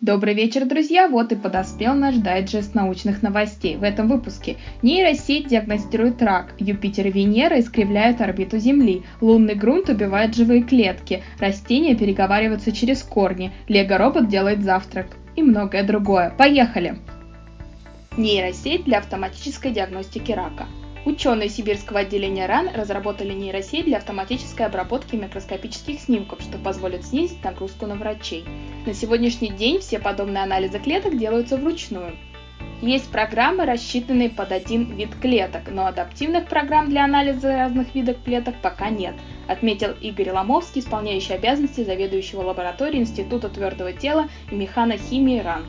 Добрый вечер, друзья! Вот и подоспел наш дайджест научных новостей. В этом выпуске нейросеть диагностирует рак, Юпитер и Венера искривляют орбиту Земли, лунный грунт убивает живые клетки, растения переговариваются через корни, лего-робот делает завтрак и многое другое. Поехали! Нейросеть для автоматической диагностики рака – Ученые сибирского отделения РАН разработали нейросеть для автоматической обработки микроскопических снимков, что позволит снизить нагрузку на врачей. На сегодняшний день все подобные анализы клеток делаются вручную. Есть программы, рассчитанные под один вид клеток, но адаптивных программ для анализа разных видов клеток пока нет, отметил Игорь Ломовский, исполняющий обязанности заведующего лабораторией Института твердого тела и механохимии РАН.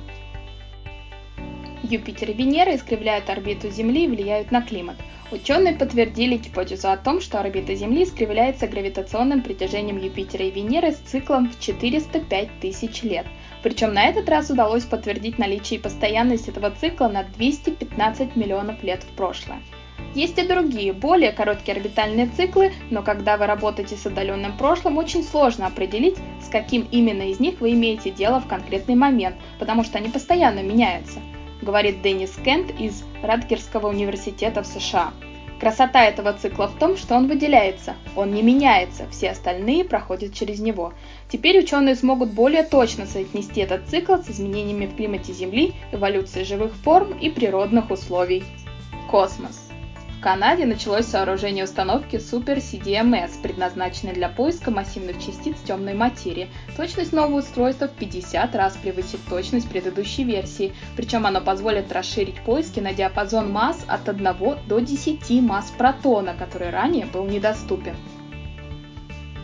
Юпитер и Венера искривляют орбиту Земли и влияют на климат. Ученые подтвердили гипотезу о том, что орбита Земли искривляется гравитационным притяжением Юпитера и Венеры с циклом в 405 тысяч лет. Причем на этот раз удалось подтвердить наличие и постоянность этого цикла на 215 миллионов лет в прошлое. Есть и другие, более короткие орбитальные циклы, но когда вы работаете с отдаленным прошлым, очень сложно определить, с каким именно из них вы имеете дело в конкретный момент, потому что они постоянно меняются говорит Деннис Кент из Радгерского университета в США. Красота этого цикла в том, что он выделяется, он не меняется, все остальные проходят через него. Теперь ученые смогут более точно соотнести этот цикл с изменениями в климате Земли, эволюцией живых форм и природных условий. Космос. Канаде началось сооружение установки Super CDMS, предназначенной для поиска массивных частиц темной материи. Точность нового устройства в 50 раз превысит точность предыдущей версии, причем оно позволит расширить поиски на диапазон масс от 1 до 10 масс протона, который ранее был недоступен.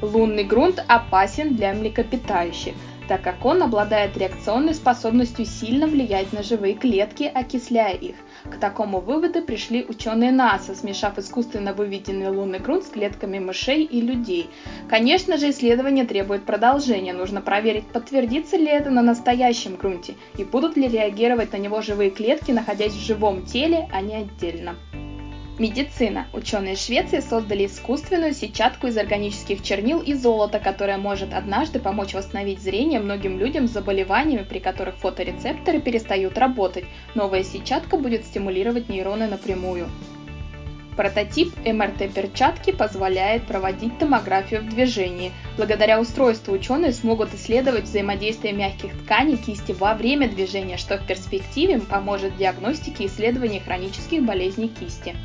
Лунный грунт опасен для млекопитающих так как он обладает реакционной способностью сильно влиять на живые клетки, окисляя их. К такому выводу пришли ученые НАСА, смешав искусственно выведенный лунный грунт с клетками мышей и людей. Конечно же, исследование требует продолжения. Нужно проверить, подтвердится ли это на настоящем грунте и будут ли реагировать на него живые клетки, находясь в живом теле, а не отдельно. Медицина. Ученые Швеции создали искусственную сетчатку из органических чернил и золота, которая может однажды помочь восстановить зрение многим людям с заболеваниями, при которых фоторецепторы перестают работать. Новая сетчатка будет стимулировать нейроны напрямую. Прототип МРТ-перчатки позволяет проводить томографию в движении. Благодаря устройству ученые смогут исследовать взаимодействие мягких тканей кисти во время движения, что в перспективе поможет в диагностике и исследовании хронических болезней кисти.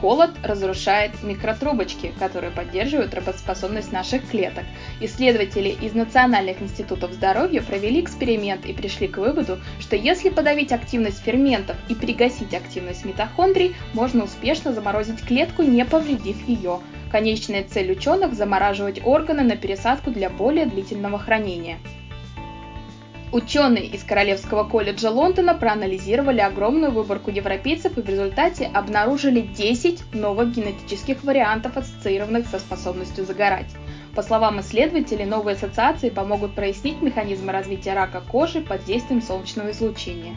Холод разрушает микротрубочки, которые поддерживают работоспособность наших клеток. Исследователи из Национальных институтов здоровья провели эксперимент и пришли к выводу, что если подавить активность ферментов и пригасить активность митохондрий, можно успешно заморозить клетку, не повредив ее. Конечная цель ученых – замораживать органы на пересадку для более длительного хранения. Ученые из Королевского колледжа Лондона проанализировали огромную выборку европейцев и в результате обнаружили 10 новых генетических вариантов, ассоциированных со способностью загорать. По словам исследователей, новые ассоциации помогут прояснить механизмы развития рака кожи под действием солнечного излучения.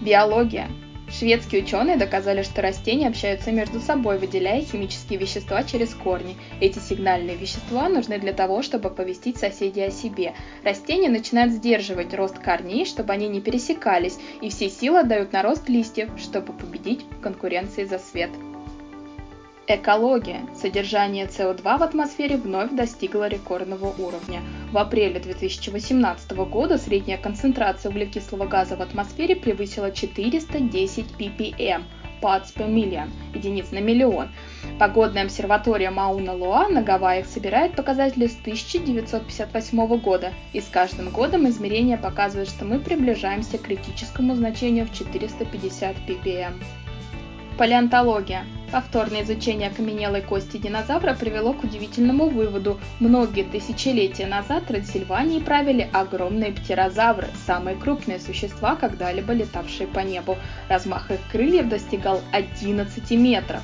Биология. Шведские ученые доказали, что растения общаются между собой, выделяя химические вещества через корни. Эти сигнальные вещества нужны для того, чтобы оповестить соседей о себе. Растения начинают сдерживать рост корней, чтобы они не пересекались, и все силы отдают на рост листьев, чтобы победить в конкуренции за свет. Экология. Содержание СО2 в атмосфере вновь достигло рекордного уровня. В апреле 2018 года средняя концентрация углекислого газа в атмосфере превысила 410 ppm parts per million, единиц на миллион. Погодная обсерватория Мауна-Луа на Гавайях собирает показатели с 1958 года, и с каждым годом измерения показывают, что мы приближаемся к критическому значению в 450 ppm. Палеонтология. Повторное изучение окаменелой кости динозавра привело к удивительному выводу. Многие тысячелетия назад Трансильвании правили огромные птерозавры, самые крупные существа, когда-либо летавшие по небу. Размах их крыльев достигал 11 метров.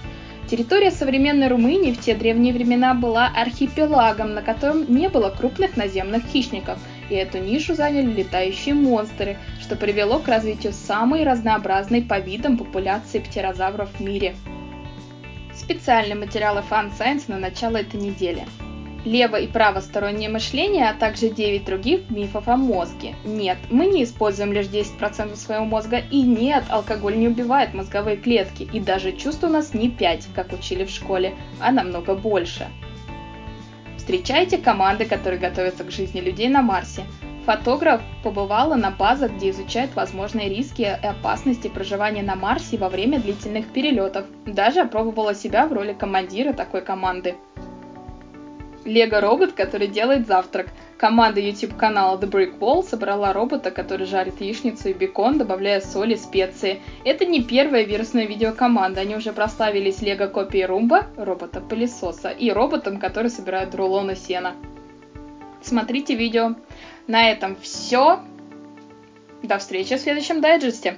Территория современной Румынии в те древние времена была архипелагом, на котором не было крупных наземных хищников, и эту нишу заняли летающие монстры, что привело к развитию самой разнообразной по видам популяции птерозавров в мире. Специальные материалы Fun Science на начало этой недели. лево- и правостороннее мышление, а также 9 других мифов о мозге. Нет, мы не используем лишь 10% своего мозга, и нет, алкоголь не убивает мозговые клетки, и даже чувств у нас не 5, как учили в школе, а намного больше. Встречайте команды, которые готовятся к жизни людей на Марсе. Фотограф побывала на базах, где изучают возможные риски и опасности проживания на Марсе во время длительных перелетов. Даже опробовала себя в роли командира такой команды. Лего-робот, который делает завтрак. Команда YouTube-канала The Brick Wall собрала робота, который жарит яичницу и бекон, добавляя соль и специи. Это не первая вирусная видеокоманда, они уже прославились лего-копией Румба, робота-пылесоса, и роботом, который собирает рулоны сена. Смотрите видео. На этом все. До встречи в следующем дайджесте.